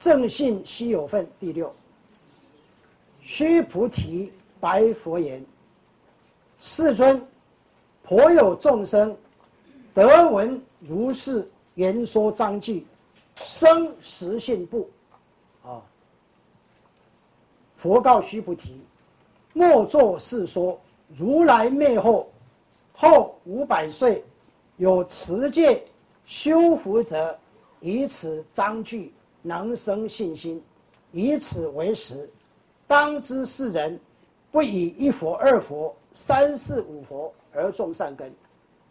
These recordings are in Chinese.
正信稀有分第六。须菩提白佛言：“世尊，颇有众生得闻如是言说章句，生实信不？”啊！佛告须菩提：“莫作是说。如来灭后，后五百岁，有持戒修福者，以此章句能生信心，以此为实。当知世人不以一佛、二佛、三世、五佛而种善根，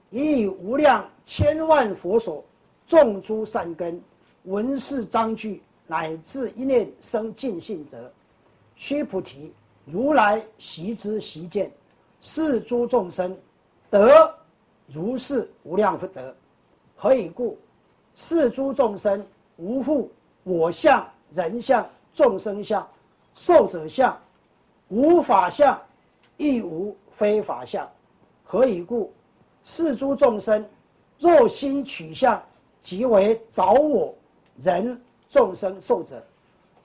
以无量千万佛所种诸善根，闻是章句，乃至一念生尽性者，须菩提，如来习之习见。是诸众生得如是无量福德，何以故？是诸众生无复我相、人相、众生相、寿者相，无法相，亦无非法相。何以故？是诸众生若心取相，即为找我人众生寿者；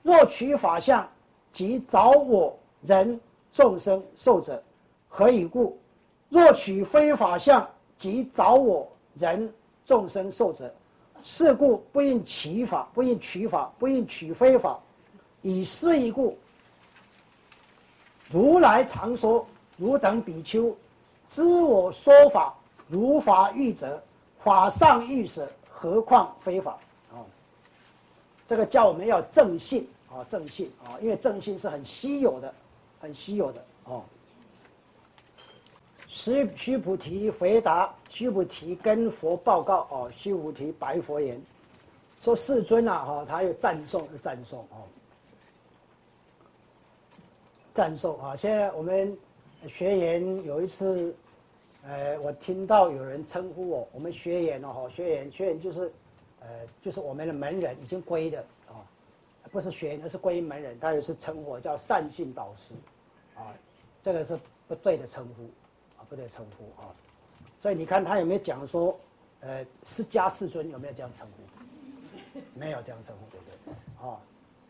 若取法相，即找我人众生寿者。何以故？若取非法相，即找我人众生受者。是故不应取法，不应取法，不应取非法。以是一故，如来常说：汝等比丘，知我说法，如法欲者，法上欲舍，何况非法？啊，这个叫我们要正信啊，正信啊，因为正信是很稀有的，很稀有的哦。须须菩提回答，须菩提跟佛报告哦，须菩提白佛言：“说世尊啊，哈，他又赞颂，赞颂哦，赞颂啊！现在我们学员有一次，呃，我听到有人称呼我，我们学员哦，学员，学员就是，呃，就是我们的门人，已经归的啊，不是学员，而是归门人，他也是称呼我叫善信导师，啊，这个是不对的称呼。”不得称呼啊，所以你看他有没有讲说，呃，释迦世尊有没有这样称呼？没有这样称呼，对不对？啊，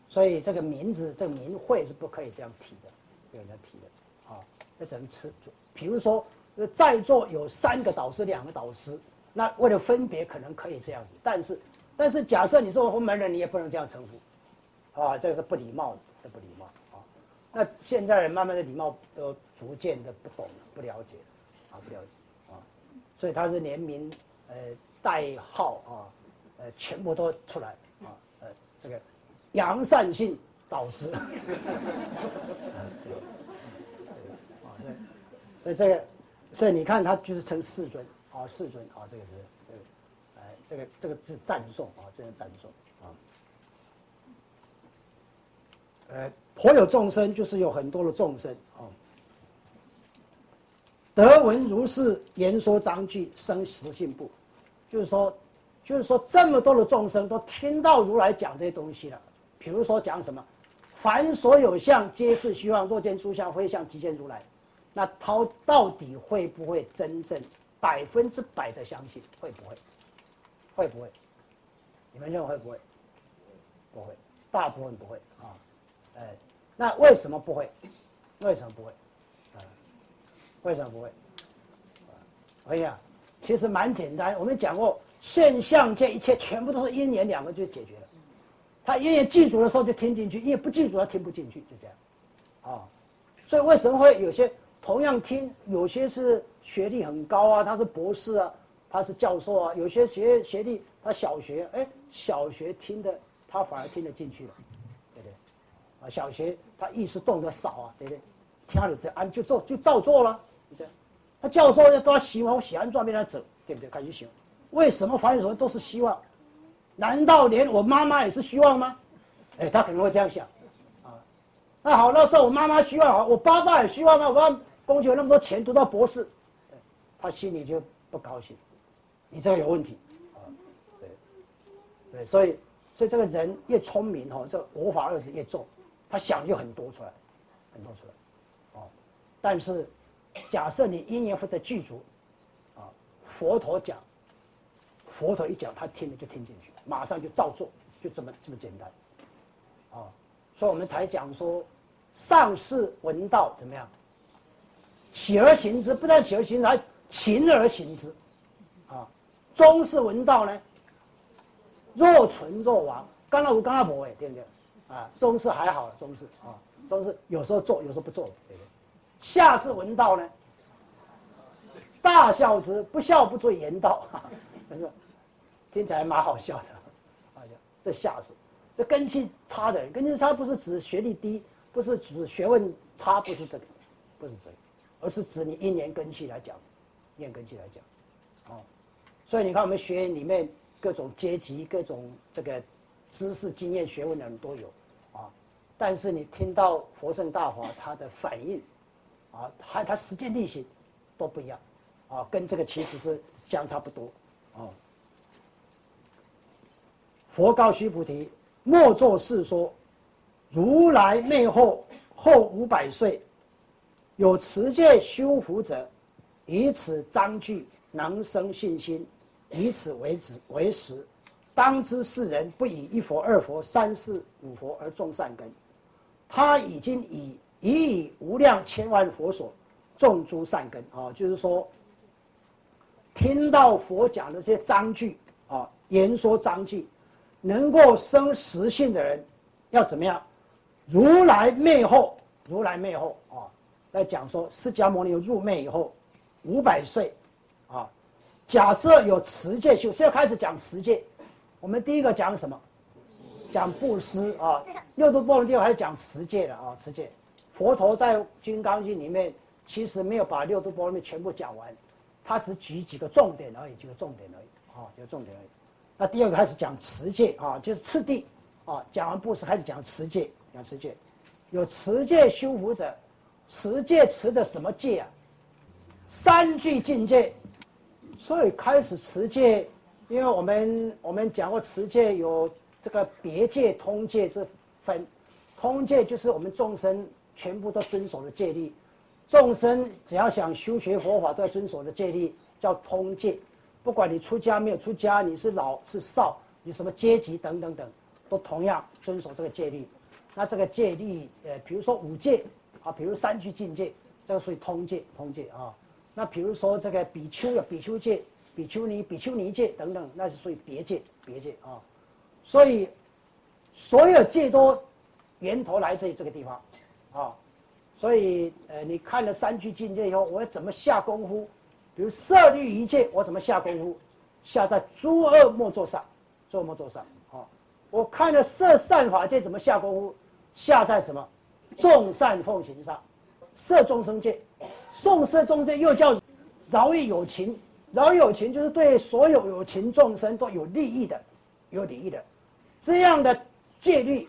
所以这个名字，这个名讳是不可以这样提的，有人提的，啊，那只能吃。比如说，在座有三个导师，两个导师，那为了分别，可能可以这样子。但是，但是假设你是红门人，你也不能这样称呼，啊，这个是不礼貌的，这不礼貌啊。那现在慢慢的礼貌都逐渐的不懂了，不了解啊。不了解啊，所以他是连名呃代号啊，呃全部都出来啊，呃这个杨善信导师，啊所以这个所以你看他就是称世尊啊世尊啊这个是呃哎这个这个是赞颂啊这是赞颂啊，呃颇有众生就是有很多的众生啊。德闻如是言说章句生实性不？就是说，就是说，这么多的众生都听到如来讲这些东西了。比如说讲什么，凡所有相，皆是虚妄。若见诸相非相，即见如来。那他到底会不会真正百分之百的相信？会不会？会不会？你们认为会不会？不会，大部分不会啊。哎，那为什么不会？为什么不会？为什么不会？哎呀，其实蛮简单。我们讲过，现象界一切全部都是因缘两个就解决了。他因缘记住的时候就听进去，因为不记住他听不进去，就这样。啊，所以为什么会有些同样听，有些是学历很高啊，他是博士啊，他是教授啊，有些学学历他小学，哎，小学听的他反而听得进去了，对不对？啊，小学他意识动得少啊，对不对？听了这按就做就照做了。这样，他教授要都要希望我喜欢转变来走，对不对？开始想，为什么凡所都是希望？难道连我妈妈也是希望吗？哎，他可能会这样想，啊，那好，那时候我妈妈希望好，我爸爸也希望啊，我要供给我那么多钱读到博士，他心里就不高兴，你这个有问题，啊，对，对，所以，所以这个人越聪明哈，这国法二字越重，他想就很多出来，很多出来，哦，但是。假设你因缘福德具足，啊，佛陀讲，佛陀一讲，他听了就听进去，马上就照做，就这么这么简单，啊，所以我们才讲说，上士闻道怎么样？起而行之，不但起而行之，还勤而行之，啊，中士闻道呢，若存若亡。刚刚我刚刚不会，对不对？啊，中士还好，中士啊，中士有时候做，有时候不做，对不对？下士闻道呢，大孝之，不孝不做言道，但 是听起来蛮好笑的，啊，这下士，这根气差的人，根气差不是指学历低，不是指学问差，不是这个，不是这个，而是指你一年根气来讲，一年根气来讲，哦，所以你看我们学院里面各种阶级、各种这个知识、经验、学问的人都有，啊，但是你听到佛圣大法他的反应，啊，还他实践力行都不一样，啊，跟这个其实是相差不多，啊。佛告须菩提：“莫作是说，如来灭后后五百岁，有持戒修福者，以此章句，能生信心，以此为止为实。当知世人不以一佛、二佛、三世、五佛而种善根，他已经以已以无量千万佛所种诸善根啊！就是说，听到佛讲的这些章句啊，言说章句。”能够生实性的人，要怎么样？如来灭后，如来灭后啊，来讲说释迦牟尼入灭以后，五百岁，啊，假设有持戒修，现在开始讲持戒。我们第一个讲什么？讲布施啊。六度波罗蜜还是讲持戒的啊，持戒。佛陀在《金刚经》里面其实没有把六度波罗蜜全部讲完，他只举几个重点而已，几个重点而已，啊，有重点而已。那第二个开始讲持戒啊，就是次第啊，讲完布施开始讲持戒，讲持戒，有持戒修福者，持戒持的什么戒啊？三句境界，所以开始持戒，因为我们我们讲过持戒有这个别戒、通戒之分，通戒就是我们众生全部都遵守了戒律，众生只要想修学佛法都要遵守的戒律叫通戒。不管你出家没有出家，你是老是少，你什么阶级等等等，都同样遵守这个戒律。那这个戒律，呃，比如说五戒啊，比如三聚境界，这个属于通戒，通戒啊。那比如说这个比丘有比丘戒、比丘尼、比丘尼戒等等，那是属于别戒，别戒啊。所以所有戒都源头来自于这个地方啊。所以呃，你看了三聚境界以后，我要怎么下功夫？比如色律一切，我怎么下功夫？下在诸恶莫作上，诸恶莫作上。好，我看了色善法界怎么下功夫？下在什么？众善奉行上。色众生界，送色众生又叫饶益有情，饶有情就是对所有有情众生都有利益的，有利益的，这样的戒律，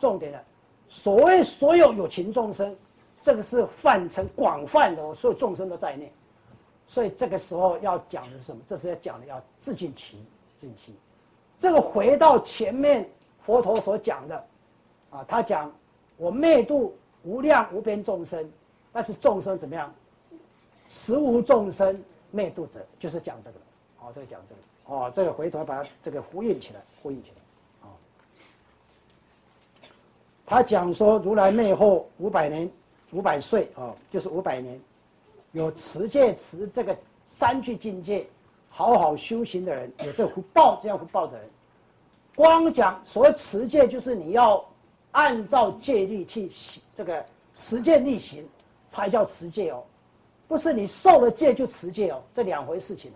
重点的，所谓所有有情众生，这个是范畴广泛的，所有众生都在内。所以这个时候要讲的是什么？这是要讲的要自尽其，尽其。这个回到前面佛陀所讲的，啊，他讲我灭度无量无边众生，但是众生怎么样？实无众生灭度者，就是讲这个。好，这个讲这个。哦，这个回头把它这个呼应起来，呼应起来。啊，他讲说如来灭后五百年，五百岁啊，就是五百年。有持戒持这个三句境界，好好修行的人，有这福报，这样福报的人，光讲所谓持戒，就是你要按照戒律去这个实践力行，才叫持戒哦，不是你受了戒就持戒哦，这两回事情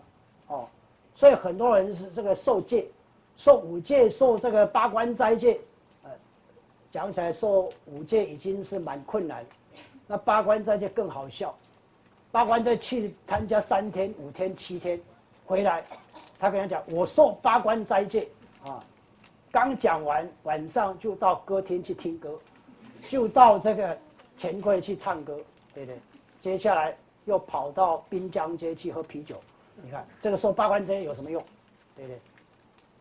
哦，所以很多人是这个受戒，受五戒，受这个八关斋戒，讲起来受五戒已经是蛮困难，那八关斋戒更好笑。八关斋去参加三天、五天、七天，回来，他跟他讲：“我受八关斋戒啊，刚讲完，晚上就到歌厅去听歌，就到这个钱柜去唱歌，对不对？接下来又跑到滨江街去喝啤酒。你看这个受八关斋有什么用？对不对？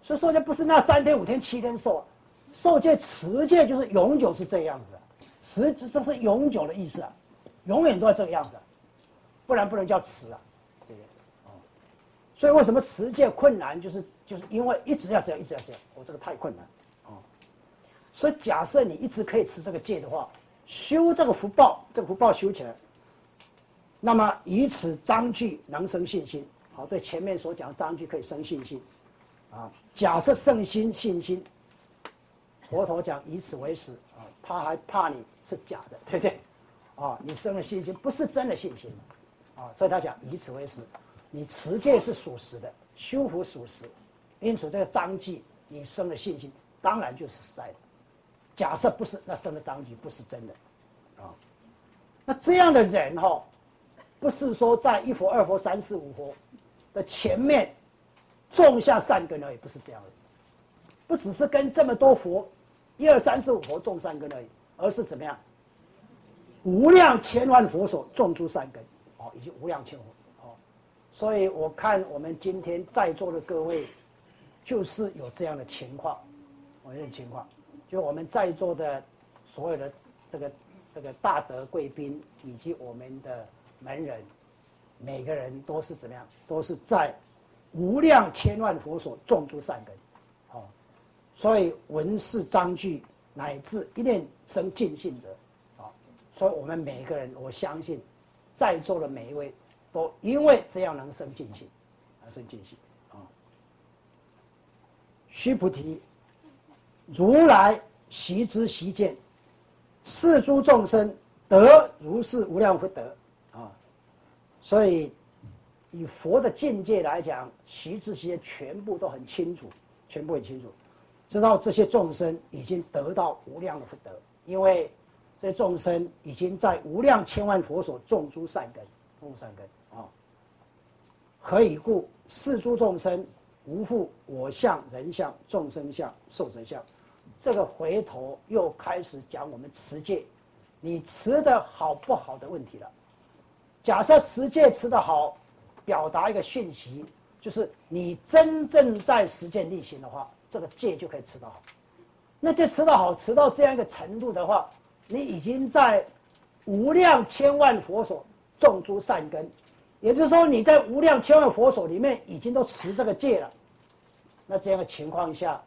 所以受戒不是那三天、五天、七天受，受戒持戒就是永久是这样子，持这是永久的意思啊，永远都要这个样子。”不然不能叫持啊，对不对？哦，所以为什么持戒困难？就是就是因为一直要这样，一直要这样，我这个太困难，哦。所以假设你一直可以持这个戒的话，修这个福报，这个福报修起来，那么以此章句能生信心。好，对前面所讲的章句可以生信心，啊，假设圣心信心，佛陀讲以此为实啊，他还怕你是假的，对不对？啊，你生了信心不是真的信心，啊，所以他讲以此为实，你持戒是属实的，修福属实，因此这个章句你生了信心，当然就是实在的。假设不是，那生的章句不是真的，啊，那这样的人哈，不是说在一佛、二佛、三世、五佛的前面种下善根而已，不是这样的，不只是跟这么多佛，一二三四五佛种三根而已，而是怎么样？无量千万佛所种出三根，哦，已经无量千佛，哦，所以我看我们今天在座的各位，就是有这样的情况，我这种情况。就我们在座的所有的这个这个大德贵宾以及我们的门人，每个人都是怎么样？都是在无量千万佛所种出善根，所以闻是章句乃至一念生尽性者，啊，所以我们每个人，我相信在座的每一位都因为这样能生尽性，而生尽性，啊，须菩提。如来习之习见，世诸众生得如是无量福德啊！所以以佛的境界来讲，习之习见全部都很清楚，全部很清楚，知道这些众生已经得到无量的福德，因为这些众生已经在无量千万佛所种诸善根，种善根啊！何以故？是诸众生无复我相、人相、众生相、寿者相。这个回头又开始讲我们持戒，你持的好不好的问题了。假设持戒持的好，表达一个讯息，就是你真正在实践力行的话，这个戒就可以持得好。那这持得好，持到这样一个程度的话，你已经在无量千万佛所种诸善根，也就是说你在无量千万佛所里面已经都持这个戒了。那这样的情况下。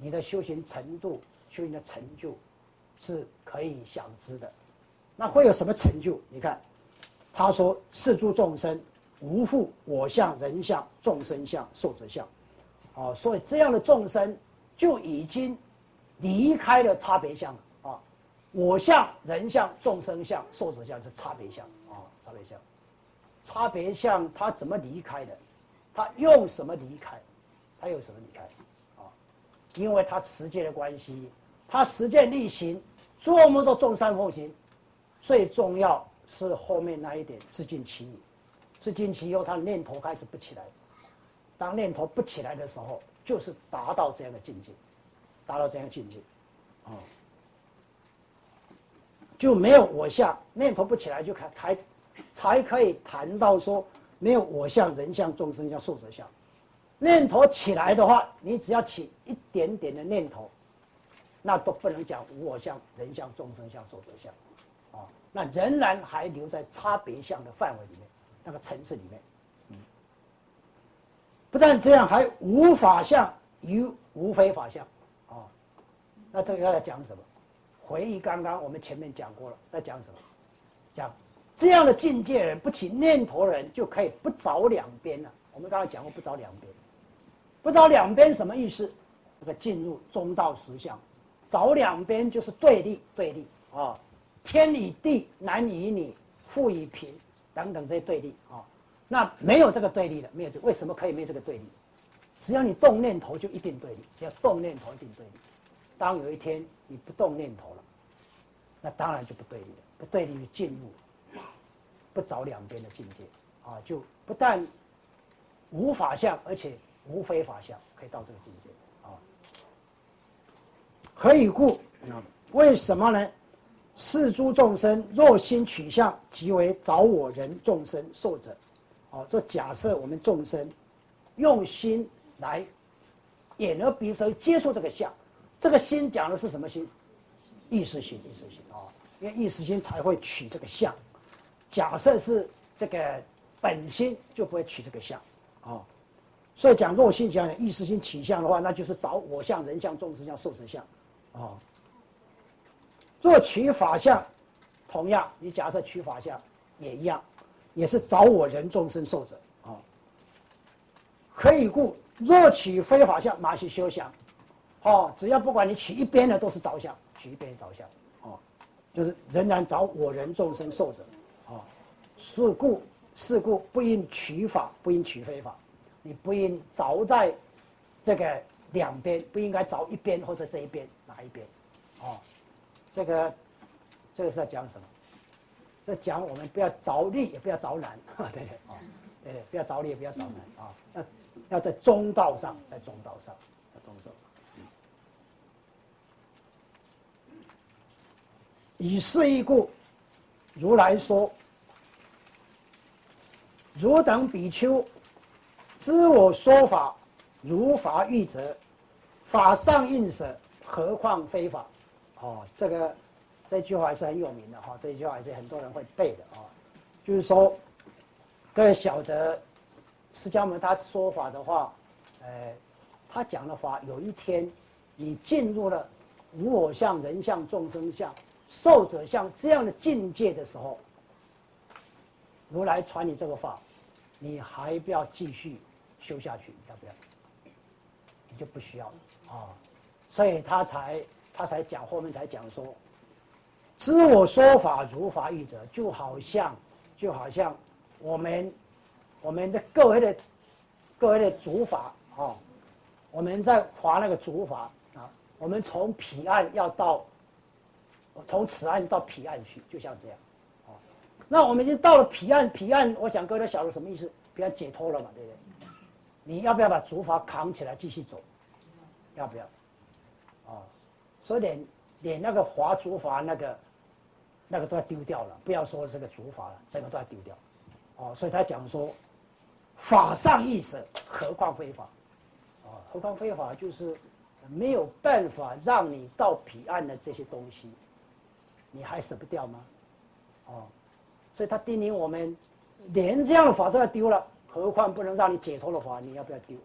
你的修行程度、修行的成就，是可以想知的。那会有什么成就？你看，他说：“世诸众生无复我相、人相、众生相、寿者相。”哦，所以这样的众生就已经离开了差别相了啊！我相、人相、众生相、寿者相是差别相啊，差别相。差别相他怎么离开的？他用什么离开？他用什么离开？啊因为他持戒的关系，他实践力行，做么做众善奉行，最重要是后面那一点自尽其意，自尽其后，他的念头开始不起来。当念头不起来的时候，就是达到这样的境界，达到这样境界，啊，就没有我相，念头不起来就开开，才可以谈到说没有我相、人相、众生相、寿者相。念头起来的话，你只要起一点点的念头，那都不能讲无我相、人相、众生相、寿者相，啊，那仍然还留在差别相的范围里面，那个层次里面，不但这样，还无法相与无非法相，啊，那这个要讲什么？回忆刚刚我们前面讲过了，在讲什么？讲这样的境界人不起念头人就可以不着两边了。我们刚刚讲过不着两边。不着两边什么意思？这个进入中道实相，着两边就是对立，对立啊，天与地，男与女，富与贫等等这些对立啊。那没有这个对立的，没有这为什么可以没有这个对立？只要你动念头就一定对立，只要动念头一定对立。当有一天你不动念头了，那当然就不对立了，不对立就进入不着两边的境界啊，就不但无法相，而且。无非法相可以到这个境界啊？何以故？为什么呢？世诸众生若心取向，即为找我人众生受者。哦，这假设我们众生用心来眼耳鼻舌接触这个相，这个心讲的是什么心？意识心，意识心啊！因为意识心才会取这个相。假设是这个本心，就不会取这个相啊。所以讲若心讲、意识心取向的话，那就是找我相、人相、众生相、寿者相，啊。若取法相，同样，你假设取法相也一样，也是找我人众生受者啊。可以故，若取非法相，马去修想，哦，只要不管你取一边的，都是着相，取一边着相，哦，就是仍然找我人众生受者，哦，是故是故不应取法，不应取非法，你不应着在这个两边，不应该着一边或者这一边哪一边，哦。这个，这个是在讲什么？在讲我们不要着力，也不要着难，对对啊，对对，不要着力，也不要着难啊，要要在中道上，在中道上，在中道。以是义故，如来说：汝等比丘，知我说法如法欲者，法上应舍，何况非法？哦，这个这句话还是很有名的哈，这句话还是很多人会背的啊。就是说，各位晓得，释迦牟尼他说法的话，呃，他讲的话，有一天你进入了无我相、人相、众生相、寿者相这样的境界的时候，如来传你这个法，你还不要继续修下去，要不要？你就不需要了啊，所以他才。他才讲，后面才讲说，知我说法如法语者，就好像，就好像我们，我们的各位的，各位的主法啊，我们在划那个主法啊，我们从彼岸要到，从此岸到彼岸去，就像这样，啊，那我们已经到了彼岸，彼岸，我想各位都晓得什么意思，彼岸解脱了嘛，对不对？你要不要把竹筏扛起来继续走？要不要？啊？所以连连那个划竹筏那个那个都要丢掉了，不要说这个主法了，整个都要丢掉。哦，所以他讲说，法上意舍，何况非法？啊，何况非法就是没有办法让你到彼岸的这些东西，你还舍不掉吗？哦，所以他叮咛我们，连这样的法都要丢了，何况不能让你解脱的法，你要不要丢？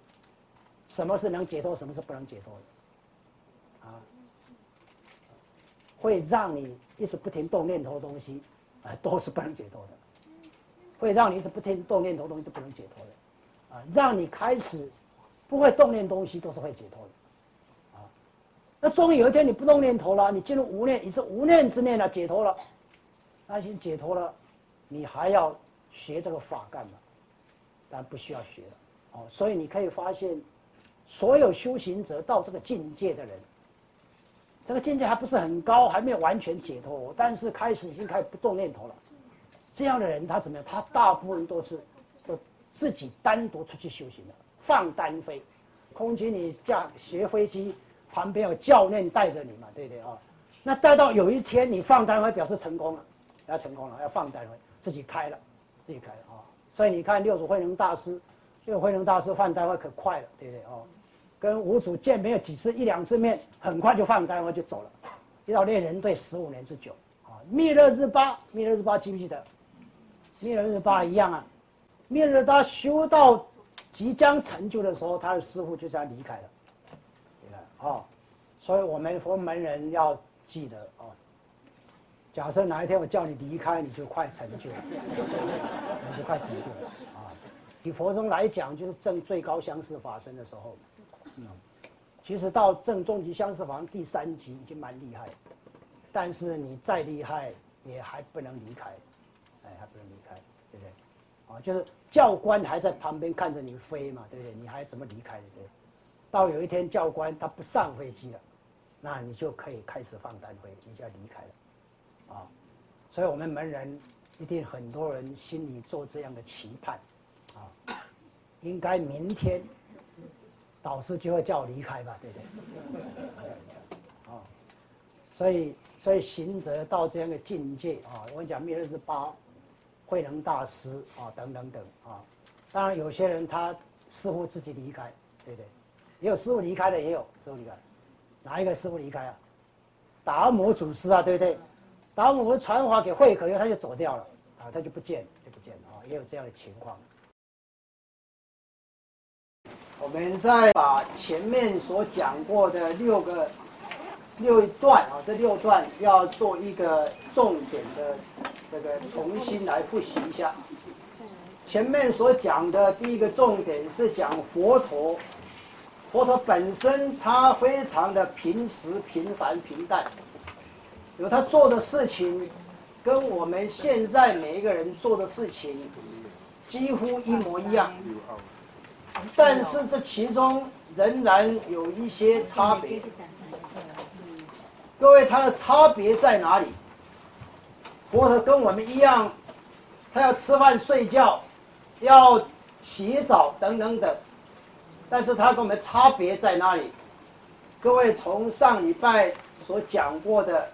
什么是能解脱，什么是不能解脱的？会让你一直不停动念头的东西，啊，都是不能解脱的；会让你一直不停动念头的东西都不能解脱的，啊，让你开始不会动念东西都是会解脱的，啊，那终于有一天你不动念头了，你进入无念，你是无念之念了，解脱了，那已经解脱了，你还要学这个法干嘛？但不需要学了，哦，所以你可以发现，所有修行者到这个境界的人。这个境界还不是很高，还没有完全解脱，但是开始已经开始不动念头了。这样的人他怎么样？他大部分都是都自己单独出去修行的，放单飞。空军你驾学飞机，旁边有教练带着你嘛，对不对啊？那带到有一天你放单飞，表示成功了，要成功了，要放单飞，自己开了，自己开了啊。所以你看六祖慧能大师，六祖慧能大师放单飞可快了，对不对啊？跟五祖见没有几次一两次面，很快就放单我就走了。一到练人队十五年之久啊！密勒日巴，密勒日巴记不记得？密勒日巴一样啊！密勒日巴修到即将成就的时候，他的师傅就这样离开了。对吧？啊，所以我们佛门人要记得啊。假设哪一天我叫你离开，你就快成就了，你就快成就了啊！以佛宗来讲，就是正最高相似法身的时候。嗯，其实到正中级相思房第三级已经蛮厉害，但是你再厉害也还不能离开，哎，还不能离开，对不对？啊，就是教官还在旁边看着你飞嘛，对不对？你还怎么离开？对不对？到有一天教官他不上飞机了，那你就可以开始放单飞，你就要离开了，啊，所以我们门人一定很多人心里做这样的期盼，啊，应该明天。导师就会叫我离开吧，对不对？啊，所以所以行者到这样的境界啊，我跟你讲，灭日之八，慧能大师啊，等等等啊，当然有些人他师傅自己离开，对不对？也有师傅离开的，也有师傅离开，哪一个师傅离开啊？达摩祖师啊，对不对？达摩传话给慧可，以后他就走掉了啊，他就不见就不见了啊，也有这样的情况。我们再把前面所讲过的六个六段啊，这六段要做一个重点的这个重新来复习一下。前面所讲的第一个重点是讲佛陀，佛陀本身他非常的平时、平凡、平淡，有他做的事情，跟我们现在每一个人做的事情几乎一模一样，但是这其中仍然有一些差别。各位，它的差别在哪里？佛陀跟我们一样，他要吃饭、睡觉，要洗澡等等等，但是他跟我们差别在哪里？各位从上礼拜所讲过的，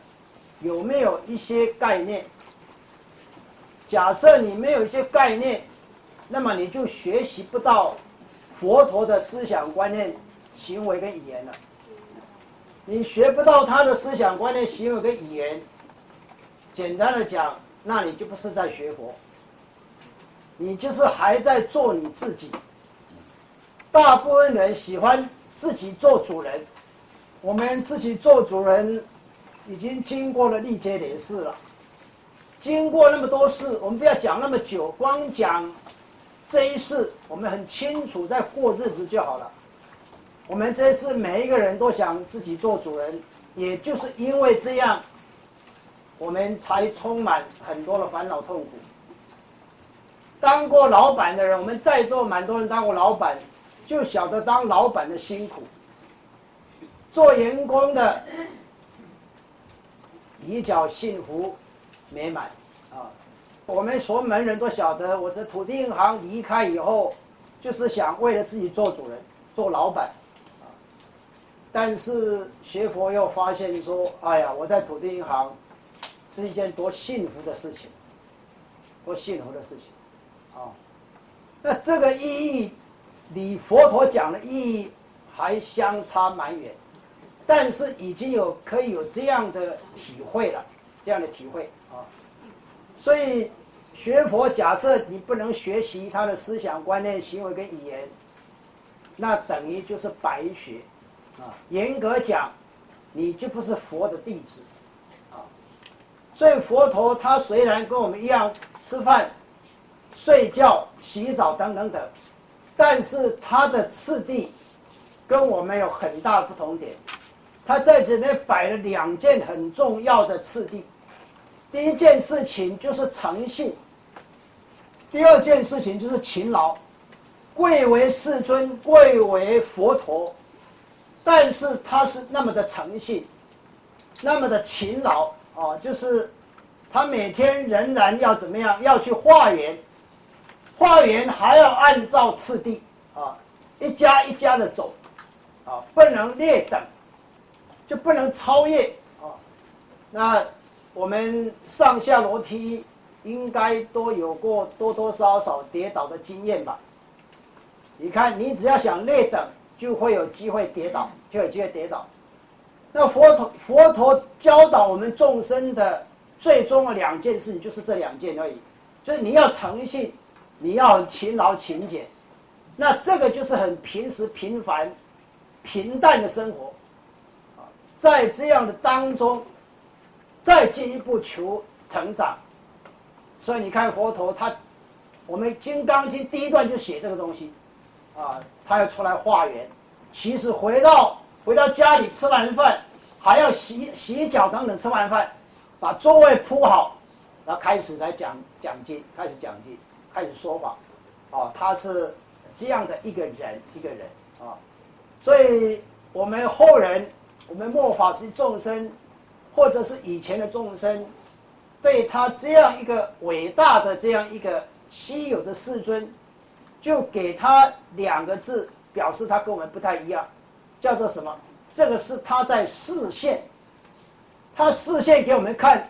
有没有一些概念？假设你没有一些概念，那么你就学习不到佛陀的思想观念、行为跟语言了。你学不到他的思想观念、行为跟语言，简单的讲，那你就不是在学佛，你就是还在做你自己。大部分人喜欢自己做主人，我们自己做主人，已经经过了历劫连事了，经过那么多事，我们不要讲那么久，光讲这一世，我们很清楚在过日子就好了。我们这一次每一个人都想自己做主人，也就是因为这样，我们才充满很多的烦恼痛苦。当过老板的人，我们在座蛮多人当过老板，就晓得当老板的辛苦。做员工的比较幸福美满。我们所有门人都晓得，我是土地银行离开以后，就是想为了自己做主人，做老板。但是学佛又发现说：“哎呀，我在土地银行是一件多幸福的事情，多幸福的事情，啊！那这个意义，离佛陀讲的意义还相差蛮远，但是已经有可以有这样的体会了，这样的体会啊！所以学佛，假设你不能学习他的思想观念、行为跟语言，那等于就是白学。”啊，严格讲，你就不是佛的弟子，啊，所以佛陀他虽然跟我们一样吃饭、睡觉、洗澡等等等，但是他的次第跟我们有很大的不同点。他在这边摆了两件很重要的次第，第一件事情就是诚信，第二件事情就是勤劳。贵为世尊，贵为佛陀。但是他是那么的诚信，那么的勤劳啊，就是他每天仍然要怎么样？要去化缘，化缘还要按照次第啊，一家一家的走啊，不能劣等，就不能超越啊。那我们上下楼梯应该都有过多多少少跌倒的经验吧？你看，你只要想累等。就会有机会跌倒，就有机会跌倒。那佛陀佛陀教导我们众生的最终的两件事情，就是这两件而已。就是你要诚信，你要勤劳勤俭。那这个就是很平时平凡、平淡的生活。在这样的当中，再进一步求成长。所以你看佛陀他，我们《金刚经》第一段就写这个东西。啊，他要出来化缘，其实回到回到家里吃完饭，还要洗洗脚等等，吃完饭，把座位铺好，然后开始来讲讲经，开始讲经，开始说法，啊，他是这样的一个人，一个人啊，所以我们后人，我们末法是众生，或者是以前的众生，对他这样一个伟大的这样一个稀有的世尊。就给他两个字，表示他跟我们不太一样，叫做什么？这个是他在视线，他视线给我们看，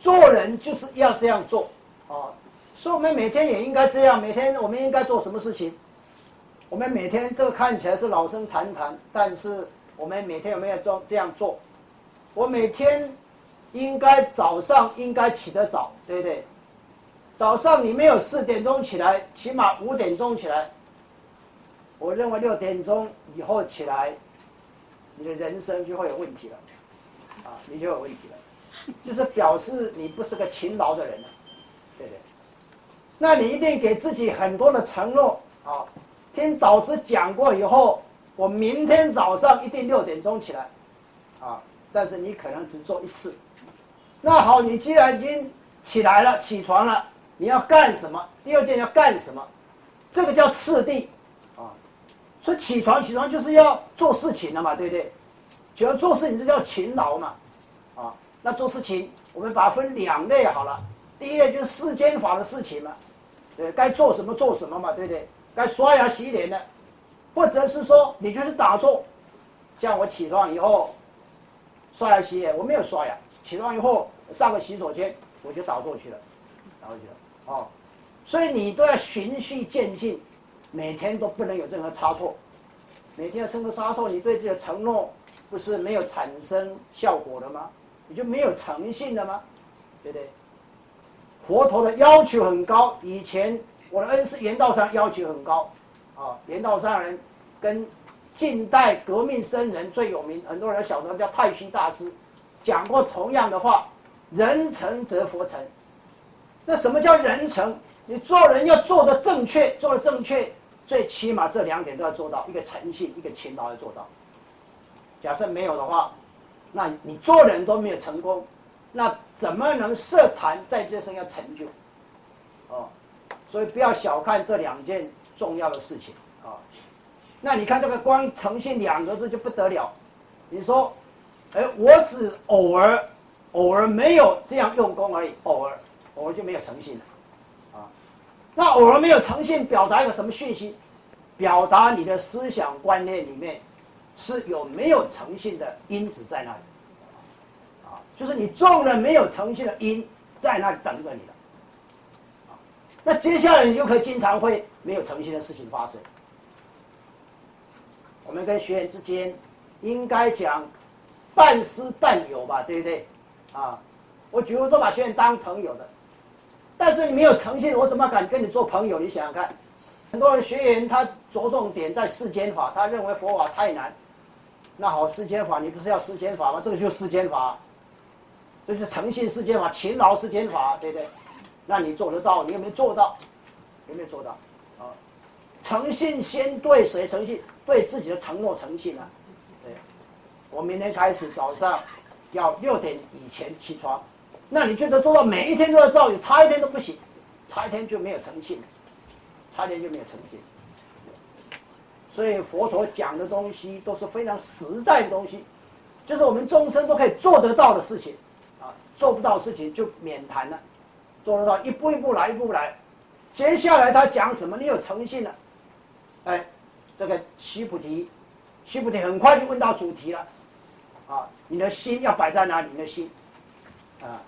做人就是要这样做，啊，所以我们每天也应该这样。每天我们应该做什么事情？我们每天这个看起来是老生常谈，但是我们每天有没有做这样做？我每天应该早上应该起得早，对不对？早上你没有四点钟起来，起码五点钟起来。我认为六点钟以后起来，你的人生就会有问题了，啊，你就有问题了，就是表示你不是个勤劳的人，对不对？那你一定给自己很多的承诺啊，听导师讲过以后，我明天早上一定六点钟起来，啊，但是你可能只做一次。那好，你既然已经起来了，起床了，你要干什么？第二件要干什么？这个叫次第。所以起床，起床就是要做事情了嘛，对不对？只要做事情，这叫勤劳嘛，啊，那做事情我们把它分两类好了。第一类就是世间法的事情嘛，对，该做什么做什么嘛，对不对？该刷牙洗脸的，或者是说你就是打坐，像我起床以后刷牙洗脸，我没有刷牙，起床以后上个洗手间我就打坐去了，打坐去了，哦，所以你都要循序渐进。每天都不能有任何差错，每天有任何差错，你对自己的承诺不是没有产生效果的吗？你就没有诚信了吗？对不对？佛陀的要求很高，以前我的恩师严道上要求很高，啊，严道上人跟近代革命僧人最有名，很多人晓得叫太虚大师，讲过同样的话：人诚则佛诚。那什么叫人诚？你做人要做的正确，做的正确。最起码这两点都要做到，一个诚信，一个勤劳要做到。假设没有的话，那你做人都没有成功，那怎么能设坛在这生要成就？哦，所以不要小看这两件重要的事情啊。那你看这个光诚信两个字就不得了。你说，哎，我只偶尔偶尔没有这样用功而已，偶尔偶尔就没有诚信了。啊那偶尔没有诚信，表达一个什么讯息？表达你的思想观念里面是有没有诚信的因子在那里？啊，就是你种了没有诚信的因，在那里等着你了。那接下来你就可以经常会没有诚信的事情发生。我们跟学员之间应该讲半师半友吧，对不对？啊，我几乎都把学员当朋友的。但是你没有诚信，我怎么敢跟你做朋友？你想想看，很多人学员他着重点在世间法，他认为佛法太难。那好，世间法你不是要世间法吗？这个就是世间法，这是诚信世间法，勤劳世间法，对不对？那你做得到？你有没有做到？有没有做到？啊，诚信先对谁诚信？对自己的承诺诚信啊！对，我明天开始早上要六点以前起床。那你觉得做到每一天都要造有差一天都不行，差一天就没有诚信，差一天就没有诚信。所以佛陀讲的东西都是非常实在的东西，就是我们众生都可以做得到的事情，啊，做不到事情就免谈了，做得到一步一步来，一步来。接下来他讲什么？你有诚信了，哎，这个须菩提，须菩提很快就问到主题了，啊，你的心要摆在哪里？你的心，啊。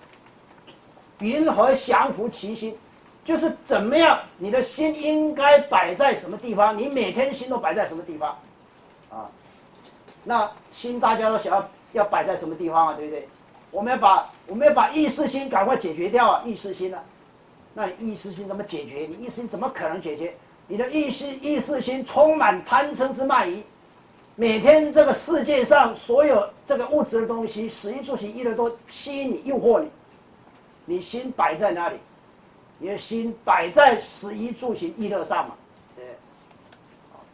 云何降伏其心？就是怎么样，你的心应该摆在什么地方？你每天心都摆在什么地方？啊，那心大家都想要要摆在什么地方啊？对不对？我们要把我们要把意识心赶快解决掉啊！意识心啊，那你意识心怎么解决？你意识心怎么可能解决？你的意识意识心充满贪嗔之慢疑，每天这个世界上所有这个物质的东西，食衣住行娱乐都吸引你、诱惑你。你心摆在哪里？你的心摆在食衣住行娱乐上嘛？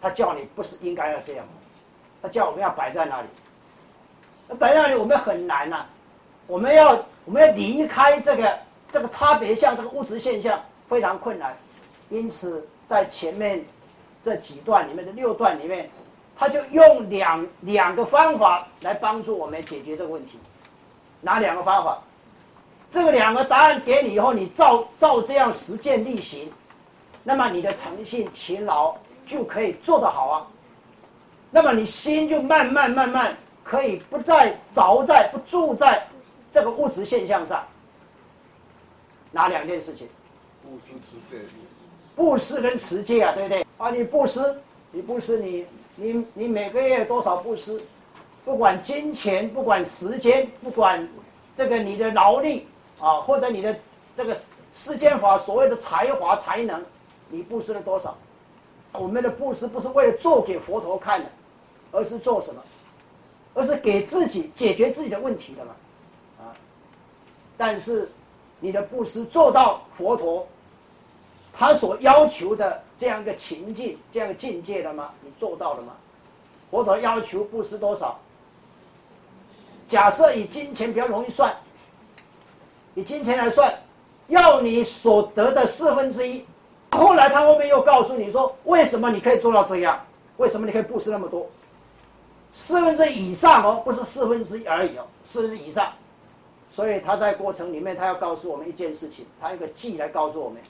他叫你不是应该要这样吗？他叫我们要摆在哪里？摆在哪里我们很难呐。我们要我们要离开这个这个差别相这个物质现象非常困难。因此在前面这几段里面这六段里面，他就用两两个方法来帮助我们解决这个问题。哪两个方法？这个两个答案给你以后，你照照这样实践例行，那么你的诚信勤劳就可以做得好啊。那么你心就慢慢慢慢可以不再着在不住在这个物质现象上。哪两件事情？布施。跟持戒啊，对不对？啊，你布施，你布施，你你你每个月多少布施？不管金钱，不管时间，不管这个你的劳力。啊，或者你的这个世间法所谓的才华才能，你布施了多少？我们的布施不是为了做给佛陀看的，而是做什么？而是给自己解决自己的问题的嘛，啊，但是你的布施做到佛陀他所要求的这样一个情境、这样一个境界了吗？你做到了吗？佛陀要求布施多少？假设以金钱比较容易算，以金钱来算，要你所得的四分之一。后来他后面又告诉你说，为什么你可以做到这样？为什么你可以布施那么多？四分之以上哦，不是四分之一而已哦，四分之以上。所以他在过程里面，他要告诉我们一件事情，他有个记来告诉我们。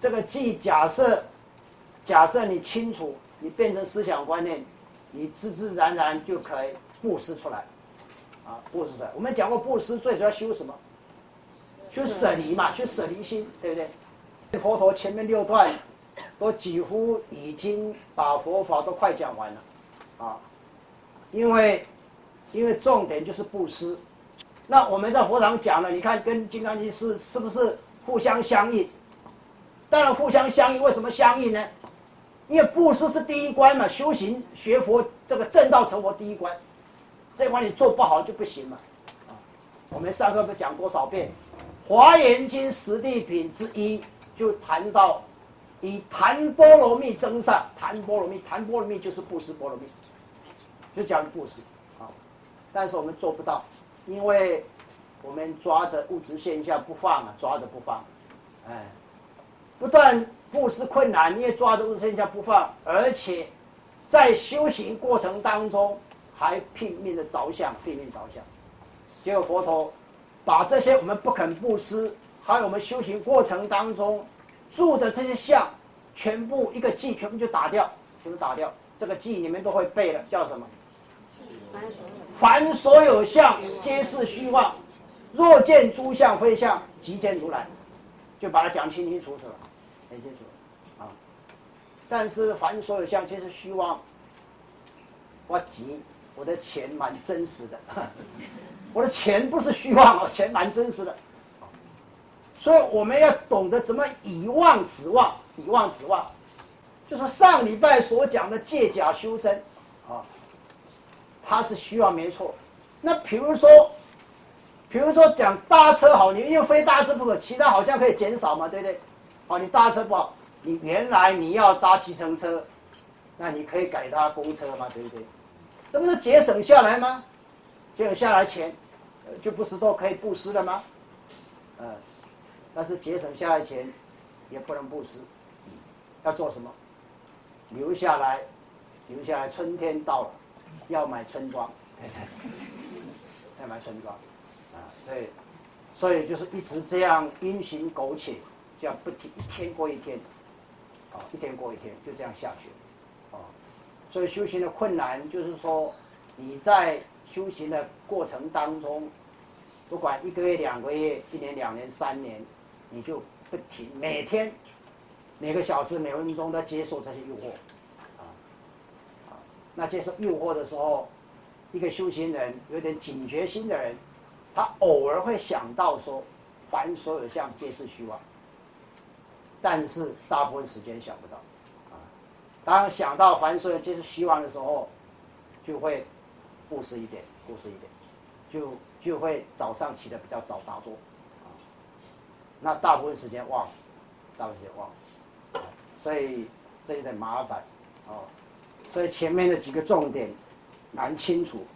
这个既假设，假设你清楚，你变成思想观念，你自自然然就可以布施出来，啊，布施出来。我们讲过布施最主要修什么？修舍离嘛，修舍离心，对不对？佛陀前面六段都几乎已经把佛法都快讲完了，啊，因为因为重点就是布施。那我们在佛堂讲了，你看跟《金刚经》是是不是互相相应？当然互相相应，为什么相应呢？因为布施是第一关嘛，修行学佛这个正道成佛第一关，这关你做不好就不行嘛。啊，我们上课不讲多少遍，《华严经》十地品之一就谈到以檀波罗蜜增上，檀波罗蜜，檀波罗蜜就是布施波罗蜜，就讲布施啊。但是我们做不到，因为我们抓着物质现象不放啊，抓着不放，哎。不断布施困难，你也抓住剩下不放，而且在修行过程当中还拼命的着相，拼命着相。结果佛陀把这些我们不肯布施，还有我们修行过程当中住的这些相，全部一个记全部就打掉，全部打掉。这个记你们都会背了，叫什么？凡所有相，皆是虚妄。若见诸相非相，即见如来。就把它讲清清楚楚了。很清楚，啊！但是凡所有相皆是虚妄。我急，我的钱蛮真实的，我的钱不是虚妄哦，钱蛮真实的。所以我们要懂得怎么以妄指妄，以妄指妄，就是上礼拜所讲的借假修真，啊，它是虚妄没错。那比如说，比如说讲搭车好，你因为非搭车不可，其他好像可以减少嘛，对不对？好，你搭车不好，你原来你要搭计程车，那你可以改搭公车嘛，对不对？这不是节省下来吗？节省下来钱，就不是都可以布施了吗？嗯，但是节省下来钱也不能布施，要做什么？留下来，留下来，春天到了，要买春装，要买春装，对，所以就是一直这样因循苟且。这样不停，一天过一天，啊，一天过一天，就这样下去，啊，所以修行的困难就是说，你在修行的过程当中，不管一个月、两个月、一年、两年、三年，你就不停，每天、每个小时、每分钟都接受这些诱惑，啊，啊，那接受诱惑的时候，一个修行人有点警觉心的人，他偶尔会想到说，凡所有相，皆是虚妄。但是大部分时间想不到，啊，当想到凡所有皆是虚妄的时候，就会布施一点，布施一点，就就会早上起得比较早打坐，啊，那大部分时间忘，大部分时间忘，所以这有点麻烦，哦，所以前面的几个重点蛮清楚，